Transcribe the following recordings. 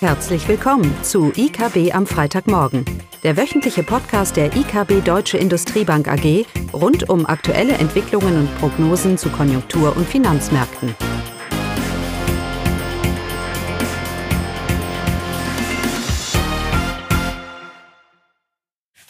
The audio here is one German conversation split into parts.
Herzlich willkommen zu IKB am Freitagmorgen, der wöchentliche Podcast der IKB Deutsche Industriebank AG rund um aktuelle Entwicklungen und Prognosen zu Konjunktur- und Finanzmärkten.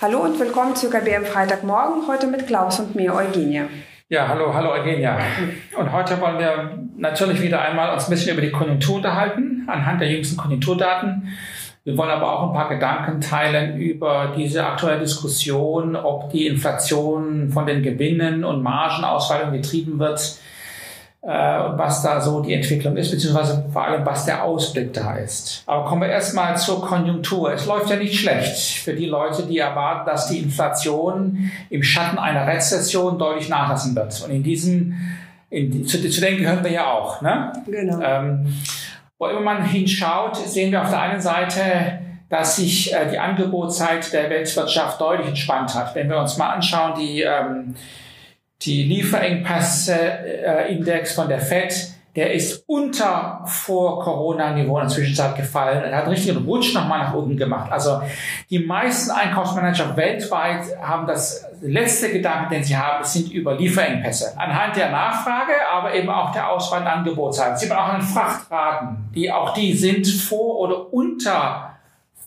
Hallo und willkommen zu IKB am Freitagmorgen, heute mit Klaus und mir, Eugenia. Ja, hallo, hallo Eugenia. Und heute wollen wir natürlich wieder einmal uns ein bisschen über die Konjunktur unterhalten, anhand der jüngsten Konjunkturdaten. Wir wollen aber auch ein paar Gedanken teilen über diese aktuelle Diskussion, ob die Inflation von den Gewinnen und Margenausfallungen getrieben wird äh, und was da so die Entwicklung ist, beziehungsweise vor allem, was der Ausblick da ist. Aber kommen wir erstmal zur Konjunktur. Es läuft ja nicht schlecht für die Leute, die erwarten, dass die Inflation im Schatten einer Rezession deutlich nachlassen wird. Und in diesem, in, zu, zu denen gehören wir ja auch. Ne? Genau. Ähm, wo immer man hinschaut, sehen wir auf der einen Seite, dass sich äh, die Angebotsseite der Weltwirtschaft deutlich entspannt hat. Wenn wir uns mal anschauen, die ähm, die Lieferengpässe-Index von der FED, der ist unter vor Corona-Niveau in der Zwischenzeit gefallen. Er hat einen richtigen Rutsch nochmal nach unten gemacht. Also die meisten Einkaufsmanager weltweit haben das letzte Gedanke, den sie haben, sind über Lieferengpässe. Anhand der Nachfrage, aber eben auch der Auswahl und Angebotsseite. Sie haben auch an Frachtraten, die auch die sind vor oder unter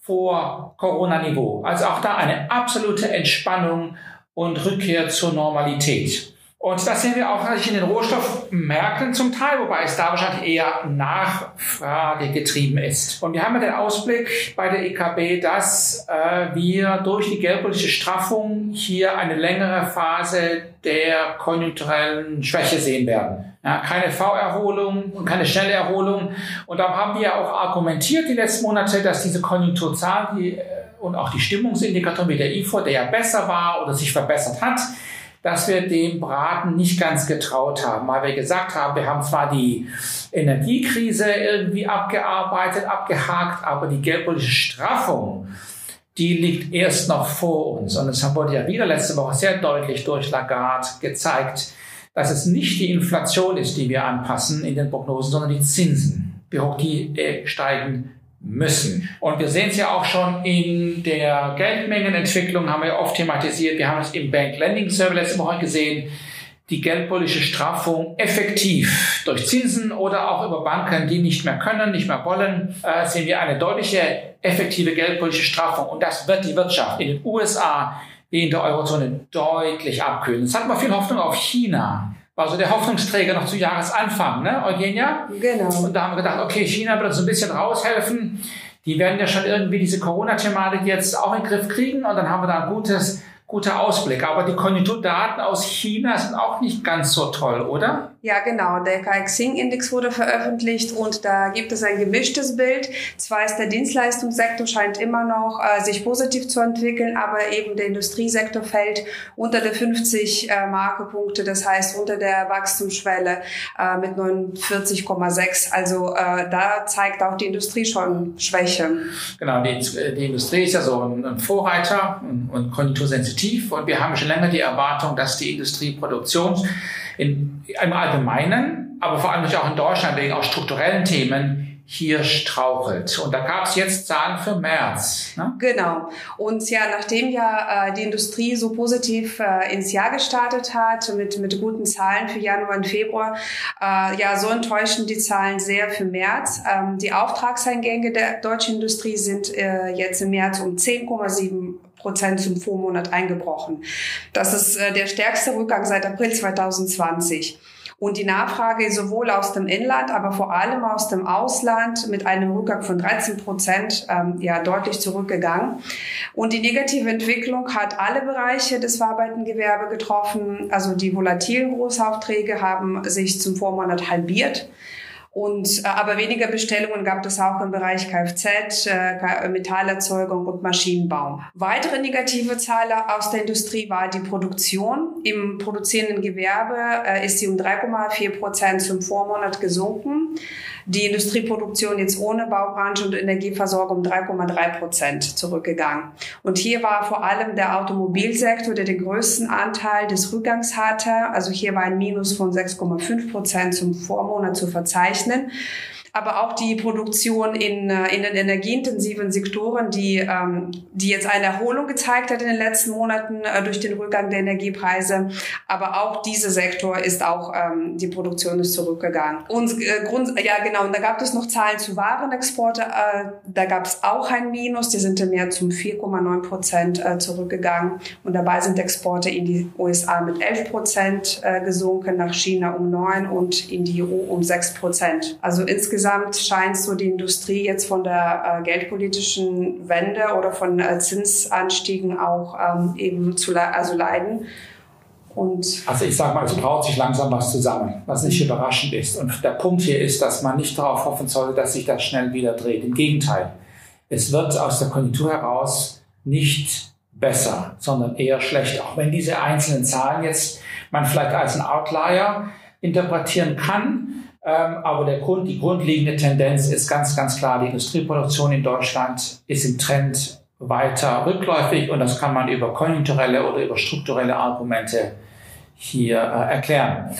vor Corona-Niveau. Also auch da eine absolute Entspannung und Rückkehr zur Normalität. Und das sehen wir auch in den Rohstoffmärkten zum Teil, wobei es da wahrscheinlich eher Nachfrage getrieben ist. Und wir haben ja den Ausblick bei der EKB, dass äh, wir durch die geldpolitische Straffung hier eine längere Phase der konjunkturellen Schwäche sehen werden. Ja, keine V-Erholung und keine schnelle Erholung. Und da haben wir auch argumentiert die letzten Monate, dass diese Konjunkturzahlen die, äh, und auch die Stimmungsindikatoren wie der IFO, der ja besser war oder sich verbessert hat, dass wir dem Braten nicht ganz getraut haben, weil wir gesagt haben, wir haben zwar die Energiekrise irgendwie abgearbeitet, abgehakt, aber die geldpolitische Straffung, die liegt erst noch vor uns. Und es wurde ja wieder letzte Woche sehr deutlich durch Lagarde gezeigt, dass es nicht die Inflation ist, die wir anpassen in den Prognosen, sondern die Zinsen, wie hoch die äh, steigen müssen. Und wir sehen es ja auch schon in der Geldmengenentwicklung, haben wir oft thematisiert. Wir haben es im Bank Lending Survey letzte Woche gesehen. Die geldpolitische Straffung effektiv durch Zinsen oder auch über Banken, die nicht mehr können, nicht mehr wollen, äh, sehen wir eine deutliche effektive geldpolitische Straffung. Und das wird die Wirtschaft in den USA wie in der Eurozone deutlich abkühlen. Es hat man viel Hoffnung auf China war so der Hoffnungsträger noch zu Jahresanfang, ne, Eugenia? Genau. Und da haben wir gedacht, okay, China wird uns ein bisschen raushelfen. Die werden ja schon irgendwie diese Corona-Thematik jetzt auch in den Griff kriegen und dann haben wir da ein gutes guter Ausblick. Aber die Konjunkturdaten aus China sind auch nicht ganz so toll, oder? Ja, genau. Der KXing-Index wurde veröffentlicht und da gibt es ein gemischtes Bild. Zwar ist der Dienstleistungssektor scheint immer noch äh, sich positiv zu entwickeln, aber eben der Industriesektor fällt unter der 50 äh, Markepunkte, das heißt unter der Wachstumsschwelle äh, mit 49,6. Also äh, da zeigt auch die Industrie schon Schwäche. Genau, die, die Industrie ist ja so ein, ein Vorreiter und, und konjunktursensitiv und wir haben schon länger die Erwartung, dass die Industrieproduktion in, im Allgemeinen, aber vor allem auch in Deutschland wegen auch strukturellen Themen hier strauchelt. Und da gab es jetzt Zahlen für März. Ne? Genau. Und ja, nachdem ja äh, die Industrie so positiv äh, ins Jahr gestartet hat, mit, mit guten Zahlen für Januar und Februar, äh, ja, so enttäuschen die Zahlen sehr für März. Ähm, die Auftragseingänge der deutschen Industrie sind äh, jetzt im März um 10,7 Prozent zum Vormonat eingebrochen. Das ist äh, der stärkste Rückgang seit April 2020. Und die Nachfrage sowohl aus dem Inland, aber vor allem aus dem Ausland mit einem Rückgang von 13 Prozent ähm, ja deutlich zurückgegangen. Und die negative Entwicklung hat alle Bereiche des verarbeitenden getroffen. Also die volatilen Großaufträge haben sich zum Vormonat halbiert. Und, äh, aber weniger Bestellungen gab es auch im Bereich Kfz, äh, Metallerzeugung und Maschinenbau. Weitere negative Zahl aus der Industrie war die Produktion. Im produzierenden Gewerbe äh, ist sie um 3,4 Prozent zum Vormonat gesunken die Industrieproduktion jetzt ohne Baubranche und Energieversorgung um 3,3 Prozent zurückgegangen. Und hier war vor allem der Automobilsektor, der den größten Anteil des Rückgangs hatte. Also hier war ein Minus von 6,5 Prozent zum Vormonat zu verzeichnen. Then. Aber auch die Produktion in, äh, in den energieintensiven Sektoren, die, ähm, die jetzt eine Erholung gezeigt hat in den letzten Monaten äh, durch den Rückgang der Energiepreise. Aber auch dieser Sektor ist auch, ähm, die Produktion ist zurückgegangen. Und äh, Grund, ja genau, und da gab es noch Zahlen zu Warenexporte. Äh, da gab es auch ein Minus, die sind im März um 4,9 Prozent äh, zurückgegangen. Und dabei sind Exporte in die USA mit 11 Prozent äh, gesunken, nach China um 9 und in die EU um 6 Prozent. Also insgesamt scheint so die Industrie jetzt von der äh, geldpolitischen Wende oder von äh, Zinsanstiegen auch ähm, eben zu le also leiden. Und also ich sage mal, es braut sich langsam was zusammen, was nicht überraschend ist. Und der Punkt hier ist, dass man nicht darauf hoffen sollte, dass sich das schnell wieder dreht. Im Gegenteil, es wird aus der Konjunktur heraus nicht besser, sondern eher schlecht. Auch wenn diese einzelnen Zahlen jetzt man vielleicht als ein Outlier interpretieren kann, aber der Grund, die grundlegende Tendenz ist ganz, ganz klar, die Industrieproduktion in Deutschland ist im Trend weiter rückläufig und das kann man über konjunkturelle oder über strukturelle Argumente hier äh, erklären.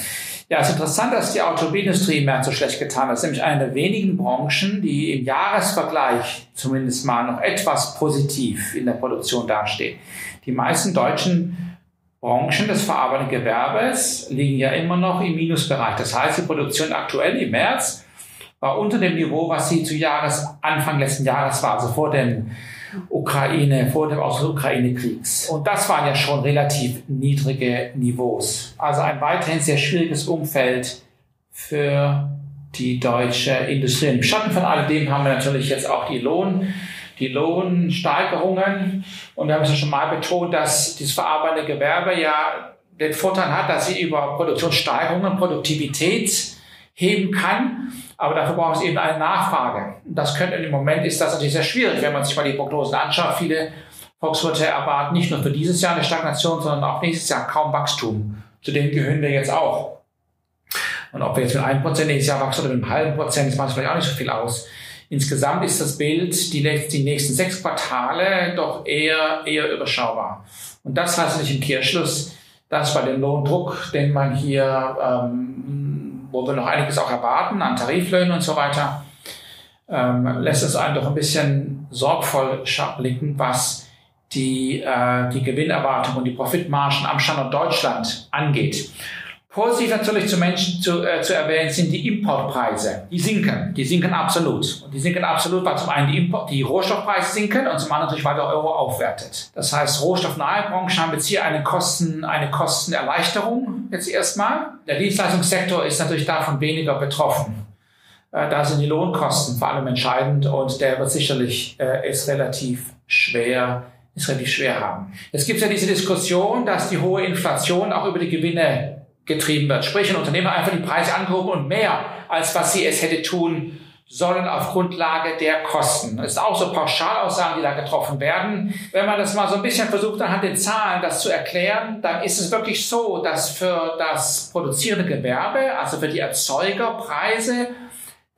Ja, es ist interessant, dass die Automobilindustrie März so schlecht getan hat. Das ist nämlich eine der wenigen Branchen, die im Jahresvergleich zumindest mal noch etwas positiv in der Produktion dastehen. Die meisten deutschen Branchen des verarbeitenden Gewerbes liegen ja immer noch im Minusbereich. Das heißt, die Produktion aktuell im März war unter dem Niveau, was sie zu Jahresanfang letzten Jahres war, also vor dem Ukraine, vor dem Aus Ukraine-Kriegs. Und das waren ja schon relativ niedrige Niveaus. Also ein weiterhin sehr schwieriges Umfeld für die deutsche Industrie. Im Schatten von alledem haben wir natürlich jetzt auch die Lohn, die Lohnsteigerungen. Und wir haben es ja schon mal betont, dass dieses verarbeitende Gewerbe ja den Vorteil hat, dass sie über Produktionssteigerungen Produktivität heben kann. Aber dafür braucht es eben eine Nachfrage. Das könnte im Moment ist das natürlich sehr schwierig, wenn man sich mal die Prognosen anschaut. Viele Volkswirte erwarten nicht nur für dieses Jahr eine Stagnation, sondern auch nächstes Jahr kaum Wachstum. Zu denen gehören wir jetzt auch. Und ob wir jetzt mit einem Prozent nächstes Jahr wachsen oder mit einem halben Prozent, das macht vielleicht auch nicht so viel aus. Insgesamt ist das Bild die, die nächsten sechs Quartale doch eher, eher überschaubar. Und das heißt natürlich im Kehrschluss, dass bei dem Lohndruck, den man hier ähm, wo wir noch einiges auch erwarten an Tariflöhnen und so weiter, ähm, lässt es einen doch ein bisschen sorgvoll blicken, was die, äh, die Gewinnerwartung und die Profitmargen am Standort Deutschland angeht. Positiv natürlich zu Menschen zu, äh, zu erwähnen sind die Importpreise. Die sinken. Die sinken absolut. Und die sinken absolut, weil zum einen die, Import, die Rohstoffpreise sinken und zum anderen natürlich, weil der Euro aufwertet. Das heißt, rohstoffnahe Branchen haben jetzt hier eine, Kosten, eine Kostenerleichterung jetzt erstmal. Der Dienstleistungssektor ist natürlich davon weniger betroffen. Äh, da sind die Lohnkosten vor allem entscheidend und der wird sicherlich äh, ist relativ schwer ist relativ schwer haben. Es gibt ja diese Diskussion, dass die hohe Inflation auch über die Gewinne getrieben wird. Sprich, ein Unternehmer einfach die Preise angehoben und mehr, als was sie es hätte tun sollen auf Grundlage der Kosten. Das ist auch so Pauschalaussagen, die da getroffen werden. Wenn man das mal so ein bisschen versucht, anhand den Zahlen das zu erklären, dann ist es wirklich so, dass für das produzierende Gewerbe, also für die Erzeugerpreise,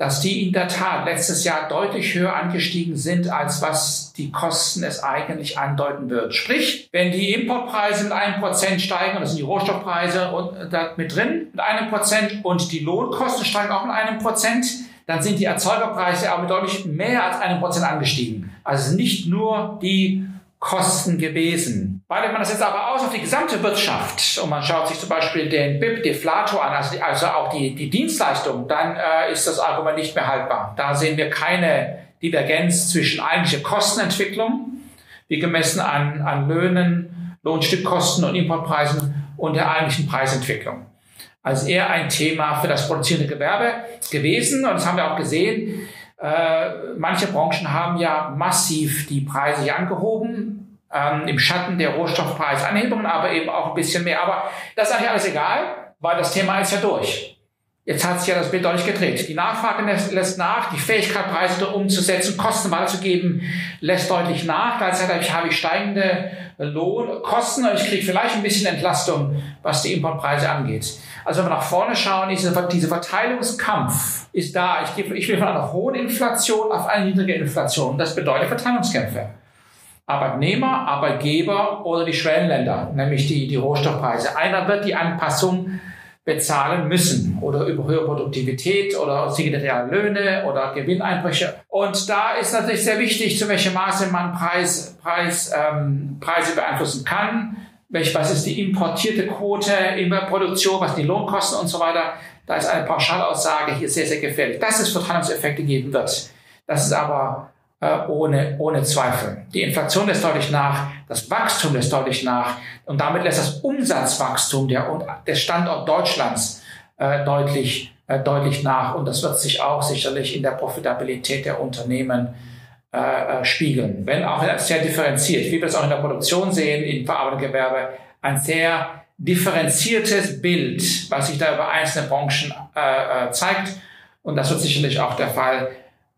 dass die in der Tat letztes Jahr deutlich höher angestiegen sind, als was die Kosten es eigentlich andeuten würden. Sprich, wenn die Importpreise mit einem Prozent steigen, das sind die Rohstoffpreise und da mit drin, mit einem Prozent und die Lohnkosten steigen auch mit einem Prozent, dann sind die Erzeugerpreise aber deutlich mehr als einem Prozent angestiegen. Also nicht nur die Kosten gewesen. Weitet man das jetzt aber aus auf die gesamte Wirtschaft und man schaut sich zum Beispiel den BIP-Deflator an, also, also auch die, die Dienstleistung, dann äh, ist das Argument nicht mehr haltbar. Da sehen wir keine Divergenz zwischen eigentlicher Kostenentwicklung, wie gemessen an, an Löhnen, Lohnstückkosten und Importpreisen und der eigentlichen Preisentwicklung. Also eher ein Thema für das produzierende Gewerbe gewesen und das haben wir auch gesehen äh, manche Branchen haben ja massiv die Preise hier angehoben, ähm, im Schatten der Rohstoffpreisanhebungen, aber eben auch ein bisschen mehr. Aber das ist eigentlich alles egal, weil das Thema ist ja durch. Jetzt hat sich ja das Bild deutlich gedreht. Die Nachfrage lässt nach, die Fähigkeit, Preise umzusetzen, Kosten weiterzugeben, lässt deutlich nach. Gleichzeitig habe ich steigende Lohnkosten und ich kriege vielleicht ein bisschen Entlastung, was die Importpreise angeht. Also wenn wir nach vorne schauen, dieser, dieser Verteilungskampf ist da. Ich, ich will von einer hohen Inflation auf eine niedrige Inflation. Das bedeutet Verteilungskämpfe. Arbeitnehmer, Arbeitgeber oder die Schwellenländer, nämlich die, die Rohstoffpreise. Einer wird die Anpassung bezahlen müssen. oder über höhere Produktivität oder reale Löhne oder Gewinneinbrüche. Und da ist natürlich sehr wichtig, zu welchem Maße man Preis, Preis, ähm, Preise beeinflussen kann. Welch, was ist die importierte Quote in der Produktion, was die Lohnkosten und so weiter. Da ist eine Pauschalaussage hier sehr, sehr gefährlich. Dass es Verteilungseffekte geben wird, das ist aber äh, ohne, ohne Zweifel. Die Inflation lässt deutlich nach, das Wachstum lässt deutlich nach und damit lässt das Umsatzwachstum der, der Standort Deutschlands äh, deutlich, äh, deutlich nach und das wird sich auch sicherlich in der Profitabilität der Unternehmen äh, äh spiegeln. Wenn auch sehr differenziert, wie wir es auch in der Produktion sehen, im verarbeitenden Gewerbe, ein sehr differenziertes Bild, was sich da über einzelne Branchen äh, äh, zeigt. Und das wird sicherlich auch der Fall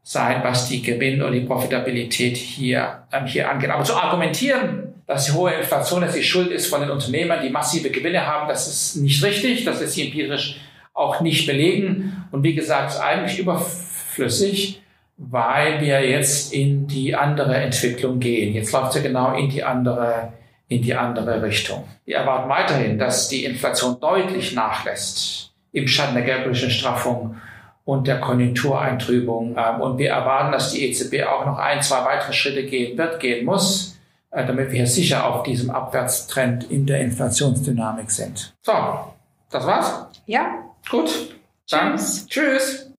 sein, was die Gewinn- und die Profitabilität hier, ähm, hier angeht. Aber zu argumentieren, dass die hohe Inflation jetzt die Schuld ist von den Unternehmern, die massive Gewinne haben, das ist nicht richtig. Das ist empirisch auch nicht belegen. Und wie gesagt, ist eigentlich überflüssig, weil wir jetzt in die andere Entwicklung gehen. Jetzt läuft ja genau in die andere, in die andere Richtung. Wir erwarten weiterhin, dass die Inflation deutlich nachlässt im Schatten der geldpolitischen Straffung und der Konjunktureintrübung. Ähm, und wir erwarten, dass die EZB auch noch ein, zwei weitere Schritte gehen wird, gehen muss, äh, damit wir sicher auf diesem Abwärtstrend in der Inflationsdynamik sind. So, das war's? Ja. Gut. Dann tschüss. tschüss.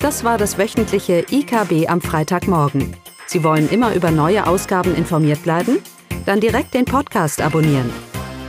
Das war das wöchentliche IKB am Freitagmorgen. Sie wollen immer über neue Ausgaben informiert bleiben? Dann direkt den Podcast abonnieren